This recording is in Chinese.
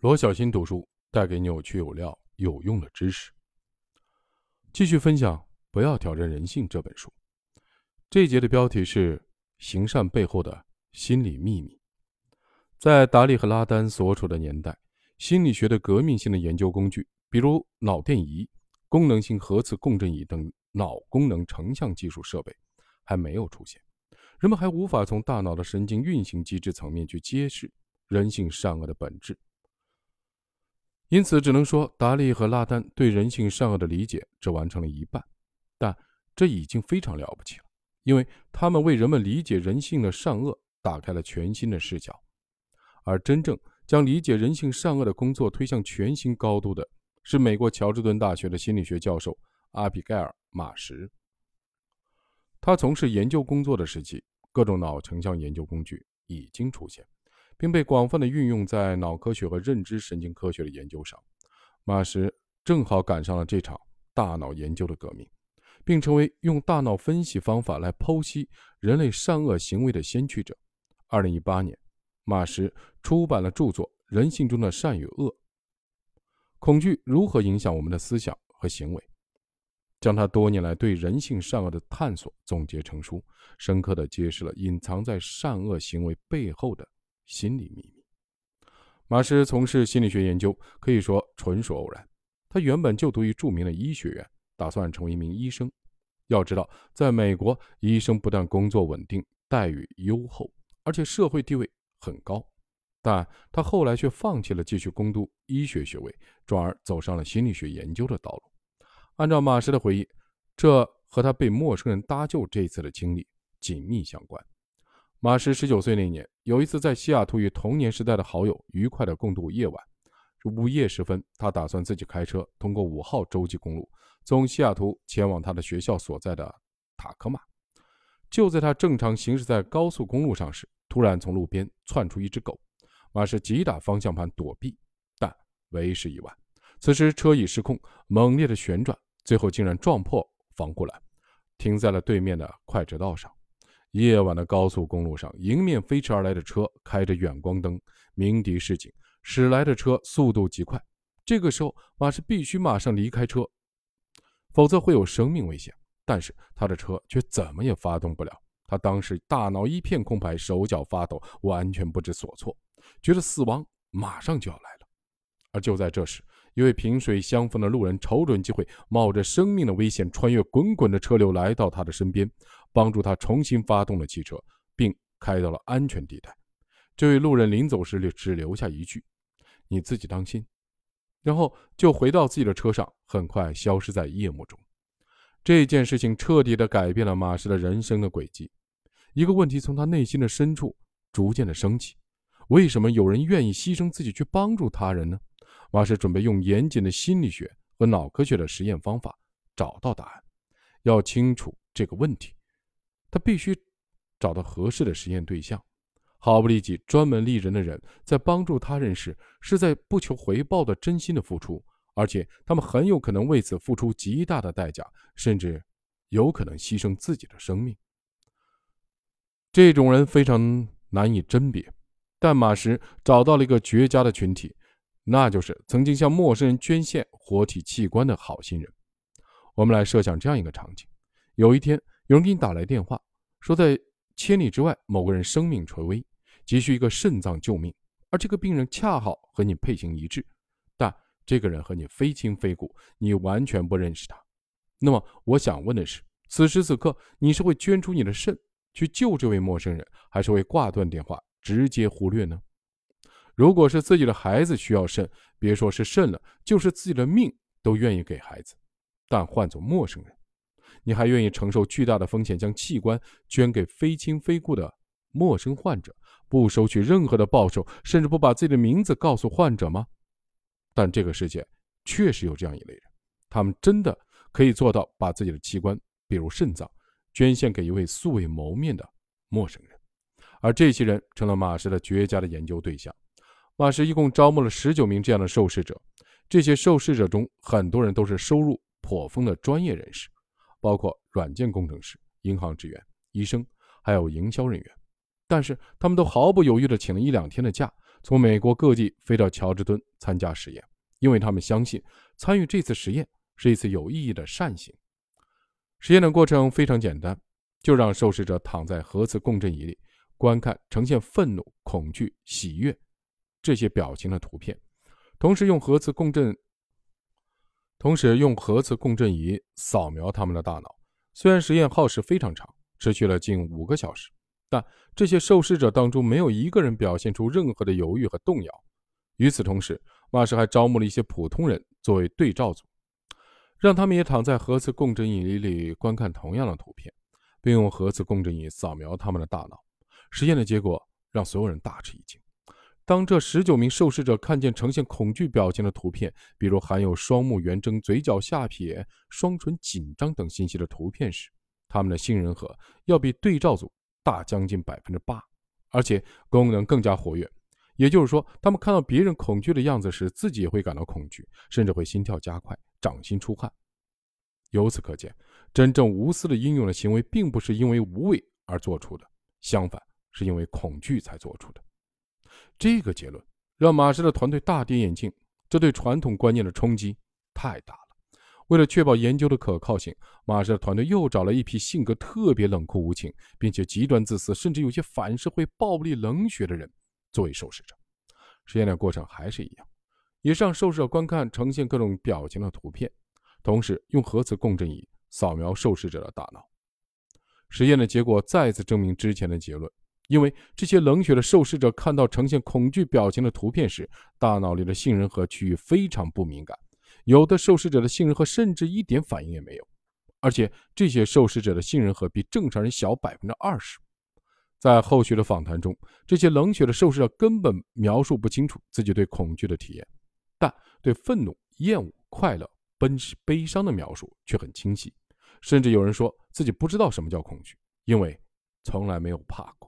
罗小新读书带给你有趣有料有用的知识。继续分享《不要挑战人性》这本书。这一节的标题是“行善背后的心理秘密”。在达利和拉丹所处的年代，心理学的革命性的研究工具，比如脑电仪、功能性核磁共振仪等脑功能成像技术设备，还没有出现。人们还无法从大脑的神经运行机制层面去揭示人性善恶的本质。因此，只能说达利和拉丹对人性善恶的理解只完成了一半，但这已经非常了不起了，因为他们为人们理解人性的善恶打开了全新的视角。而真正将理解人性善恶的工作推向全新高度的，是美国乔治敦大学的心理学教授阿比盖尔·马什。他从事研究工作的时期，各种脑成像研究工具已经出现。并被广泛的运用在脑科学和认知神经科学的研究上。马什正好赶上了这场大脑研究的革命，并成为用大脑分析方法来剖析人类善恶行为的先驱者。二零一八年，马什出版了著作《人性中的善与恶：恐惧如何影响我们的思想和行为》，将他多年来对人性善恶的探索总结成书，深刻地揭示了隐藏在善恶行为背后的。心理秘密。马什从事心理学研究可以说纯属偶然。他原本就读于著名的医学院，打算成为一名医生。要知道，在美国，医生不但工作稳定、待遇优厚，而且社会地位很高。但他后来却放弃了继续攻读医学学位，转而走上了心理学研究的道路。按照马什的回忆，这和他被陌生人搭救这次的经历紧密相关。马什十九岁那年，有一次在西雅图与童年时代的好友愉快地共度夜晚。午夜时分，他打算自己开车通过五号洲际公路，从西雅图前往他的学校所在的塔科马。就在他正常行驶在高速公路上时，突然从路边窜出一只狗。马什急打方向盘躲避，但为时已晚。此时车已失控，猛烈的旋转，最后竟然撞破防护栏，停在了对面的快车道上。夜晚的高速公路上，迎面飞驰而来的车开着远光灯，鸣笛示警。驶来的车速度极快，这个时候马氏必须马上离开车，否则会有生命危险。但是他的车却怎么也发动不了。他当时大脑一片空白，手脚发抖，完全不知所措，觉得死亡马上就要来了。而就在这时，一位萍水相逢的路人瞅准机会，冒着生命的危险，穿越滚滚的车流，来到他的身边。帮助他重新发动了汽车，并开到了安全地带。这位路人临走时只留下一句：“你自己当心。”然后就回到自己的车上，很快消失在夜幕中。这件事情彻底的改变了马氏的人生的轨迹。一个问题从他内心的深处逐渐的升起：为什么有人愿意牺牲自己去帮助他人呢？马氏准备用严谨的心理学和脑科学的实验方法找到答案。要清楚这个问题。他必须找到合适的实验对象，毫不利己、专门利人的人，在帮助他人时，是在不求回报的真心的付出，而且他们很有可能为此付出极大的代价，甚至有可能牺牲自己的生命。这种人非常难以甄别，但马什找到了一个绝佳的群体，那就是曾经向陌生人捐献活体器官的好心人。我们来设想这样一个场景：有一天。有人给你打来电话，说在千里之外某个人生命垂危，急需一个肾脏救命，而这个病人恰好和你配型一致，但这个人和你非亲非故，你完全不认识他。那么我想问的是，此时此刻你是会捐出你的肾去救这位陌生人，还是会挂断电话直接忽略呢？如果是自己的孩子需要肾，别说是肾了，就是自己的命都愿意给孩子，但换做陌生人。你还愿意承受巨大的风险，将器官捐给非亲非故的陌生患者，不收取任何的报酬，甚至不把自己的名字告诉患者吗？但这个世界确实有这样一类人，他们真的可以做到把自己的器官，比如肾脏，捐献给一位素未谋面的陌生人，而这些人成了马氏的绝佳的研究对象。马氏一共招募了十九名这样的受试者，这些受试者中，很多人都是收入颇丰的专业人士。包括软件工程师、银行职员、医生，还有营销人员，但是他们都毫不犹豫地请了一两天的假，从美国各地飞到乔治敦参加实验，因为他们相信参与这次实验是一次有意义的善行。实验的过程非常简单，就让受试者躺在核磁共振仪里，观看呈现愤怒、恐惧、喜悦这些表情的图片，同时用核磁共振，同时用核磁共振仪扫描他们的大脑。虽然实验耗时非常长，持续了近五个小时，但这些受试者当中没有一个人表现出任何的犹豫和动摇。与此同时，马氏还招募了一些普通人作为对照组。让他们也躺在核磁共振仪里观看同样的图片，并用核磁共振仪扫描他们的大脑。实验的结果让所有人大吃一惊。当这十九名受试者看见呈现恐惧表情的图片，比如含有双目圆睁、嘴角下撇、双唇紧张等信息的图片时，他们的杏仁核要比对照组大将近百分之八，而且功能更加活跃。也就是说，他们看到别人恐惧的样子时，自己也会感到恐惧，甚至会心跳加快。掌心出汗。由此可见，真正无私的英勇的行为，并不是因为无畏而做出的，相反，是因为恐惧才做出的。这个结论让马氏的团队大跌眼镜，这对传统观念的冲击太大了。为了确保研究的可靠性，马氏的团队又找了一批性格特别冷酷无情，并且极端自私，甚至有些反社会、暴力、冷血的人作为受试者。实验的过程还是一样。也是让受试者观看呈现各种表情的图片，同时用核磁共振仪扫描受试者的大脑。实验的结果再次证明之前的结论，因为这些冷血的受试者看到呈现恐惧表情的图片时，大脑里的杏仁核区域非常不敏感，有的受试者的杏仁核甚至一点反应也没有，而且这些受试者的杏仁核比正常人小百分之二十。在后续的访谈中，这些冷血的受试者根本描述不清楚自己对恐惧的体验。但对愤怒、厌恶、快乐、奔驰悲伤的描述却很清晰，甚至有人说自己不知道什么叫恐惧，因为从来没有怕过。